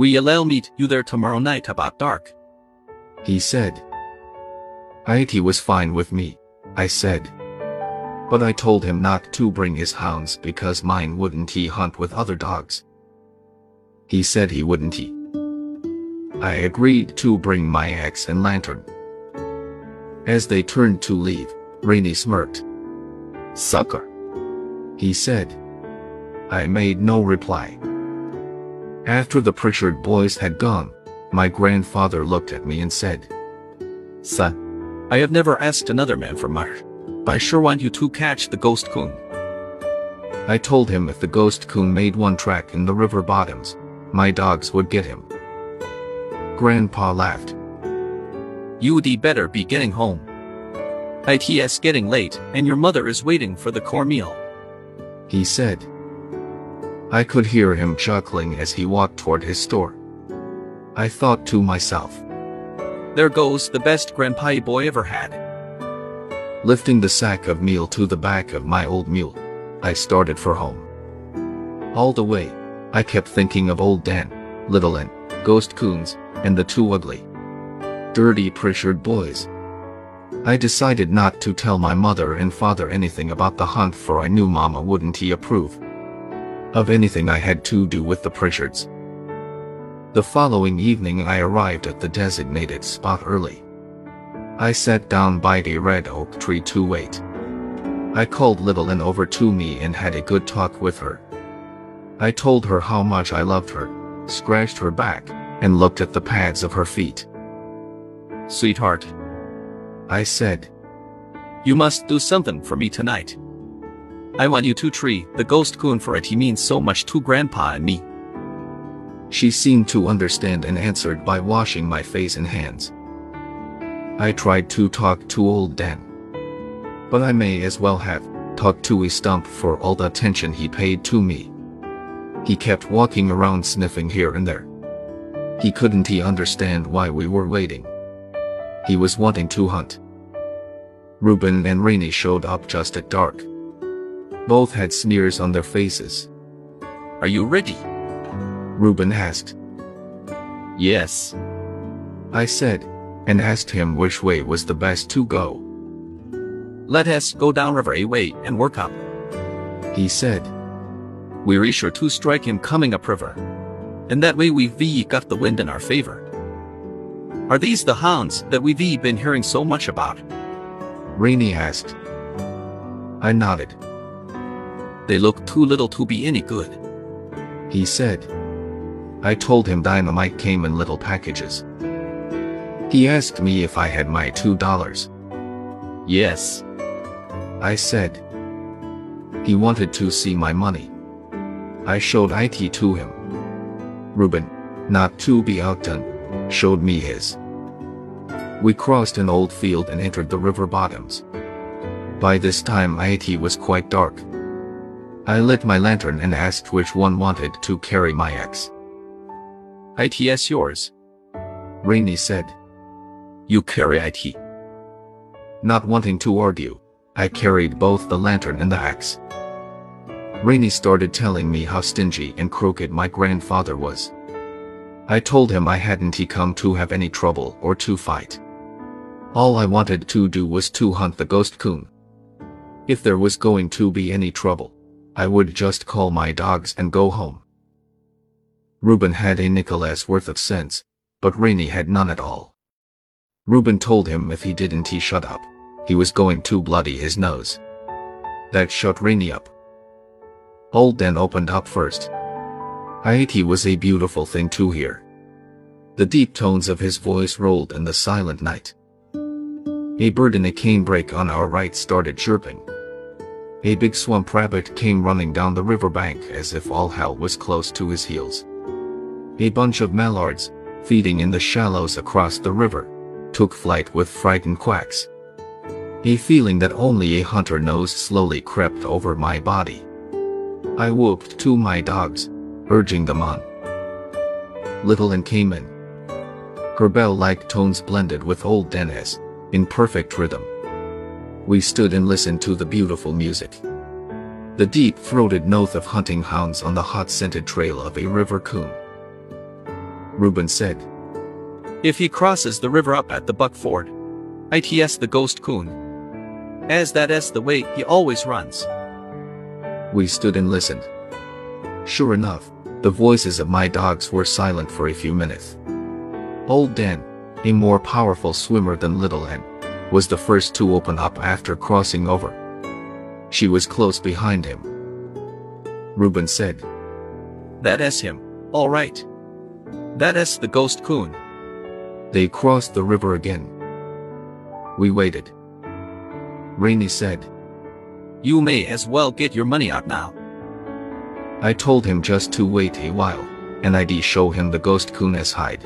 We'll meet you there tomorrow night about dark. He said. It was fine with me, I said. But I told him not to bring his hounds because mine wouldn't he hunt with other dogs. He said he wouldn't he. I agreed to bring my axe and lantern. As they turned to leave, Rainey smirked. Sucker. He said. I made no reply. After the Pritchard boys had gone, my grandfather looked at me and said, Son, I have never asked another man for much, but I sure want you to catch the ghost coon. I told him if the ghost coon made one track in the river bottoms, my dogs would get him. Grandpa laughed. You'd better be getting home. It's getting late, and your mother is waiting for the cornmeal. He said. I could hear him chuckling as he walked toward his store. I thought to myself. There goes the best grandpa boy ever had. Lifting the sack of meal to the back of my old mule, I started for home. All the way, I kept thinking of old Dan, Little Ann, Ghost Coons, and the two ugly, dirty Pritchard boys. I decided not to tell my mother and father anything about the hunt for I knew mama wouldn't he approve of anything I had to do with the Pritchards. The following evening I arrived at the designated spot early. I sat down by the red oak tree to wait. I called Little Ann over to me and had a good talk with her. I told her how much I loved her, scratched her back, and looked at the pads of her feet. Sweetheart, I said. You must do something for me tonight. I want you to tree the ghost coon for it he means so much to grandpa and me. She seemed to understand and answered by washing my face and hands. I tried to talk to old Dan. But I may as well have talked to a stump for all the attention he paid to me. He kept walking around sniffing here and there. He couldn't he understand why we were waiting. He was wanting to hunt. Reuben and Rainey showed up just at dark. Both had sneers on their faces. Are you ready? Reuben asked. Yes. I said, and asked him which way was the best to go. Let us go down river a way and work up. He said. We're sure to strike him coming up river. And that way we've got the wind in our favor. Are these the hounds that we've been hearing so much about? Rainey asked. I nodded. They look too little to be any good. He said. I told him dynamite came in little packages. He asked me if I had my two dollars. Yes. I said. He wanted to see my money. I showed IT to him. Reuben, not to be outdone, showed me his. We crossed an old field and entered the river bottoms. By this time it was quite dark. I lit my lantern and asked which one wanted to carry my axe. ITS yours. Rainey said. You carry IT. Not wanting to argue, I carried both the lantern and the axe. Rainey started telling me how stingy and crooked my grandfather was. I told him I hadn't he come to have any trouble or to fight. All I wanted to do was to hunt the ghost coon. If there was going to be any trouble, I would just call my dogs and go home. Reuben had a nickel's worth of sense, but Rainey had none at all. Reuben told him if he didn't he shut up, he was going to bloody his nose. That shut Rainey up. Old Dan opened up first. Haiti was a beautiful thing to hear. The deep tones of his voice rolled in the silent night. A bird in a canebrake on our right started chirping. A big swamp rabbit came running down the riverbank as if all hell was close to his heels. A bunch of mallards, feeding in the shallows across the river, took flight with frightened quacks. A feeling that only a hunter knows slowly crept over my body. I whooped to my dogs, urging them on. Little Ann came in. Her bell-like tones blended with old Dan's, in perfect rhythm. We stood and listened to the beautiful music. The deep-throated note of hunting hounds on the hot-scented trail of a river coon. Reuben said. If he crosses the river up at the Buck Ford, ITS the ghost coon. As that is the way he always runs. We stood and listened. Sure enough, the voices of my dogs were silent for a few minutes. Old Dan, a more powerful swimmer than Little Ann, was the first to open up after crossing over. She was close behind him. Reuben said, That is him, all right. That is the ghost coon. They crossed the river again. We waited. Rainey said, You may as well get your money out now. I told him just to wait a while, and I'd show him the ghost coon's hide.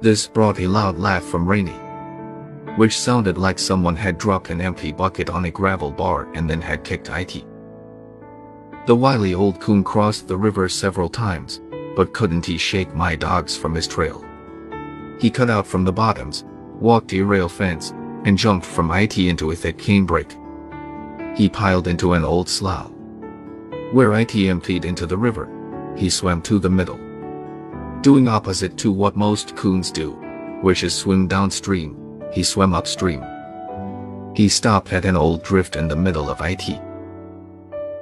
This brought a loud laugh from Rainey, which sounded like someone had dropped an empty bucket on a gravel bar and then had kicked it. The wily old coon crossed the river several times, but couldn't he shake my dogs from his trail. He cut out from the bottoms, walked a rail fence, and jumped from it into a thick canebrake. He piled into an old slough. Where it emptied into the river, he swam to the middle. Doing opposite to what most coons do, which is swim downstream, he swam upstream. He stopped at an old drift in the middle of it.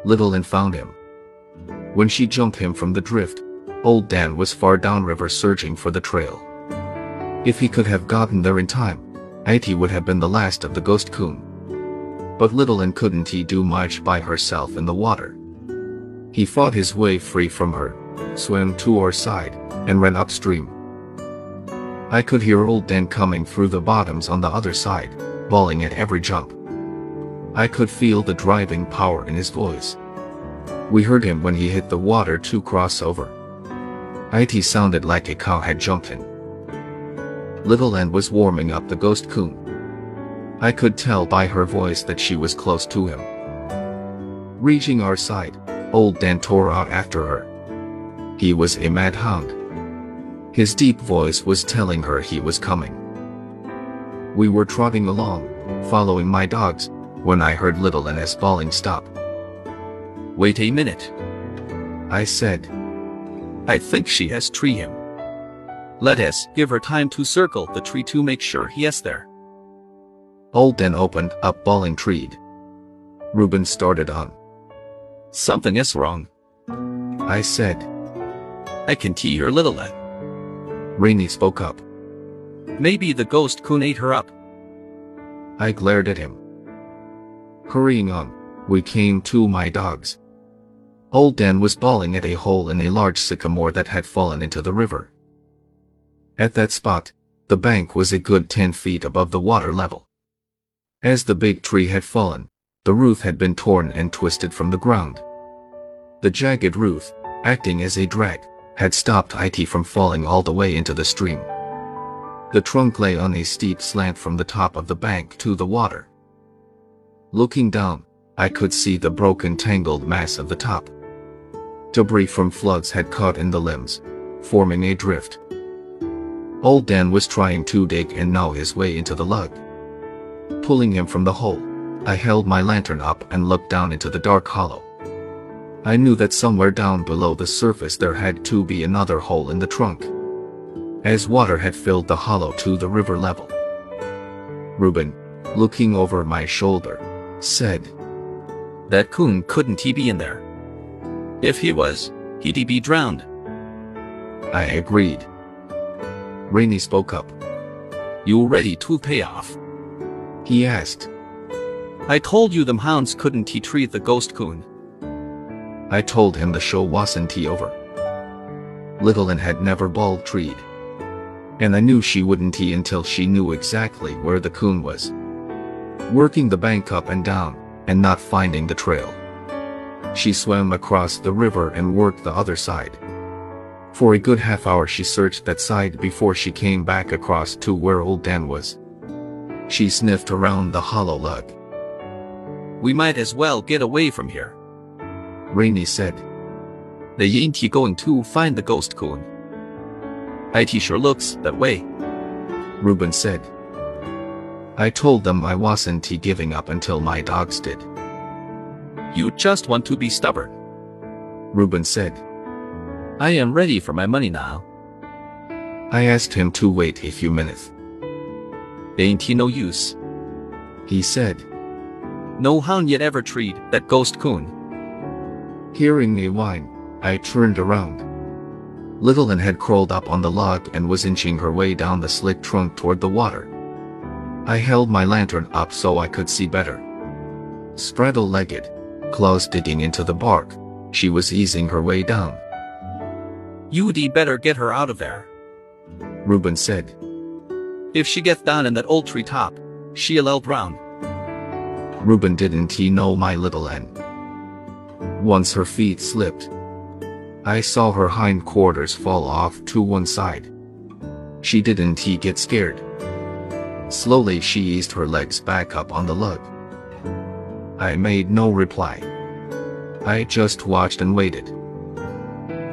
Little Ann found him. When she jumped him from the drift, old Dan was far downriver searching for the trail. If he could have gotten there in time, it would have been the last of the ghost coon. But little Ann couldn't he do much by herself in the water. He fought his way free from her, swam to our side, and ran upstream. I could hear old Dan coming through the bottoms on the other side, bawling at every jump. I could feel the driving power in his voice. We heard him when he hit the water to cross over. It sounded like a cow had jumped in. Little Ann was warming up the ghost coon. I could tell by her voice that she was close to him. Reaching our side, old Dan tore out after her. He was a mad hound. His deep voice was telling her he was coming. We were trotting along, following my dogs, when I heard Little Ann bawling stop. Wait a minute. I said. I think she has tree him. Let us give her time to circle the tree to make sure he is there. Old Dan opened up bawling treed. Reuben started on. Something is wrong. I said. I can tee her little. Rainey spoke up. Maybe the ghost coon ate her up. I glared at him. Hurrying on, we came to my dogs. Old Dan was bawling at a hole in a large sycamore that had fallen into the river. At that spot, the bank was a good 10 feet above the water level. As the big tree had fallen, the roof had been torn and twisted from the ground. The jagged roof, acting as a drag, had stopped it from falling all the way into the stream. The trunk lay on a steep slant from the top of the bank to the water. Looking down, I could see the broken tangled mass of the top. Debris from floods had caught in the limbs, forming a drift. Old Dan was trying to dig and gnaw his way into the lug. Pulling him from the hole, I held my lantern up and looked down into the dark hollow. I knew that somewhere down below the surface there had to be another hole in the trunk. As water had filled the hollow to the river level. Reuben, looking over my shoulder, said, That coon couldn't he be in there? If he was, he'd be drowned. I agreed. Rainey spoke up. You ready to pay off? He asked. I told you them hounds couldn't he treat the ghost coon. I told him the show wasn't over. Little Ann had never balled treed. And I knew she wouldn't he until she knew exactly where the coon was. Working the bank up and down, and not finding the trail. She swam across the river and worked the other side. For a good half hour she searched that side before she came back across to where old Dan was. She sniffed around the hollow lug. We might as well get away from here. Rainey said. They ain't he going to find the ghost coon. It sure looks that way. Reuben said. I told them I wasn't he giving up until my dogs did. You just want to be stubborn. Reuben said. I am ready for my money now. I asked him to wait a few minutes. Ain't he no use? He said, No hound yet ever treed that ghost coon. Hearing me whine, I turned around. Little Ann had crawled up on the log and was inching her way down the slick trunk toward the water. I held my lantern up so I could see better. Straddle-legged, claws digging into the bark, she was easing her way down. You'd better get her out of there. Reuben said, If she gets down in that old tree top, she'll outrun. Reuben didn't he know my little Ann. Once her feet slipped. I saw her hind quarters fall off to one side. She didn't he get scared. Slowly she eased her legs back up on the lug. I made no reply. I just watched and waited.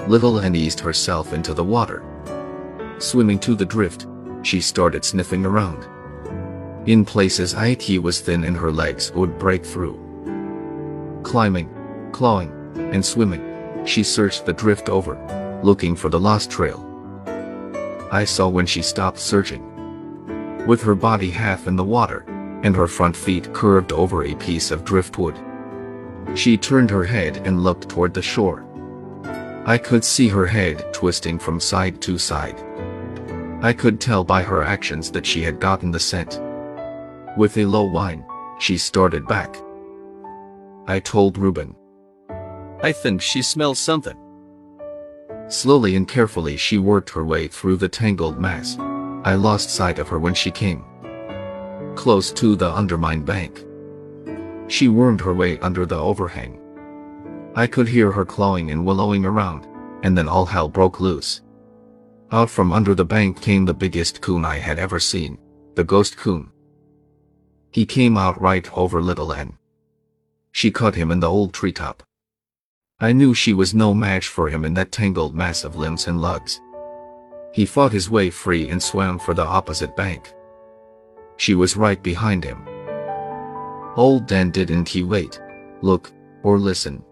Little Ann eased herself into the water. Swimming to the drift, she started sniffing around. In places it was thin and her legs would break through. Climbing, clawing, and swimming, she searched the drift over, looking for the lost trail. I saw when she stopped searching. With her body half in the water, and her front feet curved over a piece of driftwood. She turned her head and looked toward the shore. I could see her head twisting from side to side. I could tell by her actions that she had gotten the scent. With a low whine, she started back. I told Reuben. I think she smells something. Slowly and carefully she worked her way through the tangled mass. I lost sight of her when she came close to the undermined bank. She wormed her way under the overhang. I could hear her clawing and wallowing around, and then all hell broke loose. Out from under the bank came the biggest coon I had ever seen, the ghost coon. He came out right over Little Ann. She caught him in the old treetop. I knew she was no match for him in that tangled mass of limbs and lugs. He fought his way free and swam for the opposite bank. She was right behind him. Old Dan didn't he wait, look, or listen.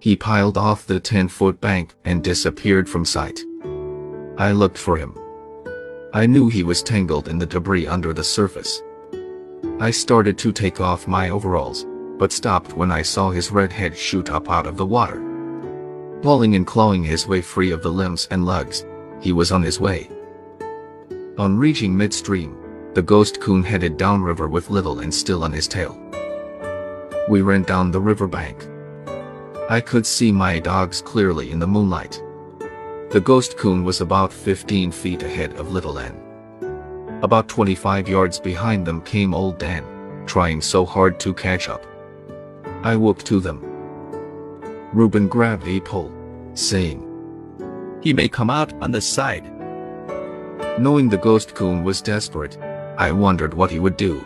He piled off the 10-foot bank and disappeared from sight. I looked for him. I knew he was tangled in the debris under the surface. I started to take off my overalls, but stopped when I saw his red head shoot up out of the water. Pulling and clawing his way free of the limbs and lugs, he was on his way. On reaching midstream, the ghost coon headed downriver with Little Ann still on his tail. We ran down the riverbank. I could see my dogs clearly in the moonlight. The ghost coon was about 15 feet ahead of Little Ann. About 25 yards behind them came Old Dan, trying so hard to catch up. I whooped to them. Reuben grabbed a pole, saying, He may come out on this side. Knowing the ghost coon was desperate, I wondered what he would do.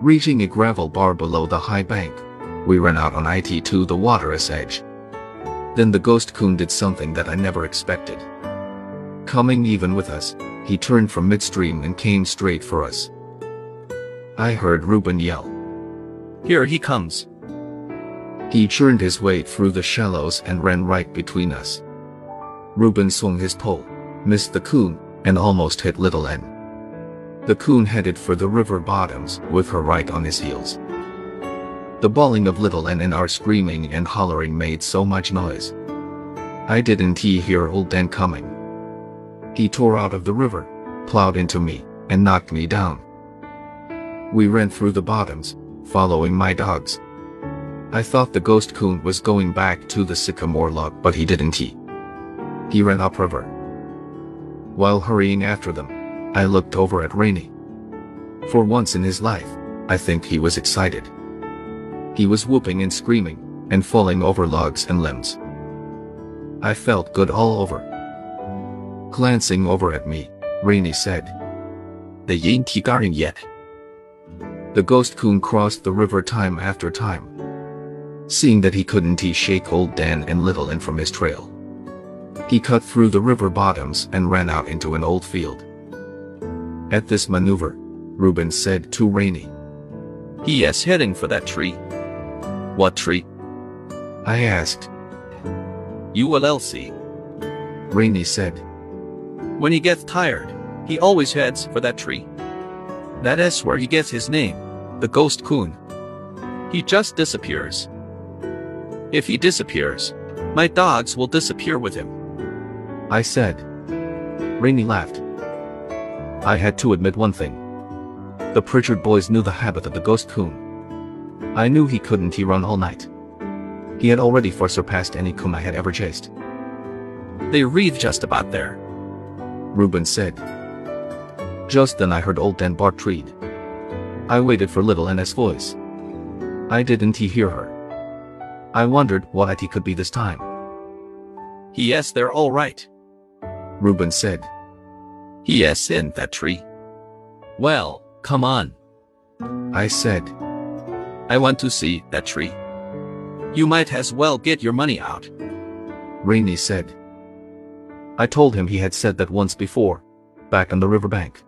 Reaching a gravel bar below the high bank, we ran out on it to the water's edge. Then the ghost coon did something that I never expected. Coming even with us, he turned from midstream and came straight for us. I heard Reuben yell. Here he comes. He churned his way through the shallows and ran right between us. Reuben swung his pole, missed the coon, and almost hit Little Ann. The coon headed for the river bottoms with her right on his heels. The bawling of Little Ann and our screaming and hollering made so much noise. I didn't hear old Dan coming. He tore out of the river, plowed into me, and knocked me down. We ran through the bottoms, following my dogs. I thought the ghost coon was going back to the sycamore log but he didn't he. He ran upriver. While hurrying after them, I looked over at Rainey. For once in his life, I think he was excited. He was whooping and screaming, and falling over logs and limbs. I felt good all over. Glancing over at me, Rainey said, The They ain't going yet. The ghost coon crossed the river time after time. Seeing that he couldn't he shake old Dan and Little Ann from his trail. He cut through the river bottoms and ran out into an old field. At this maneuver, Reuben said to Rainey, He is heading for that tree. What tree? I asked. You will see. Rainey said, When he gets tired, he always heads for that tree. That is where he gets his name, the Ghost Coon. He just disappears. If he disappears, my dogs will disappear with him. I said. Rainey laughed. I had to admit one thing. The Pritchard boys knew the habit of the ghost coon. I knew he couldn't he run all night. He had already far surpassed any coon I had ever chased. They read just about there. Reuben said. Just then I heard old Dan Bart read. I waited for little Anna's voice. I didn't he hear her. I wondered what he could be this time. Yes, they're all right. Reuben said. Yes, in that tree. Well, come on. I said. I want to see that tree. You might as well get your money out. Rainey said. I told him he had said that once before, back on the riverbank.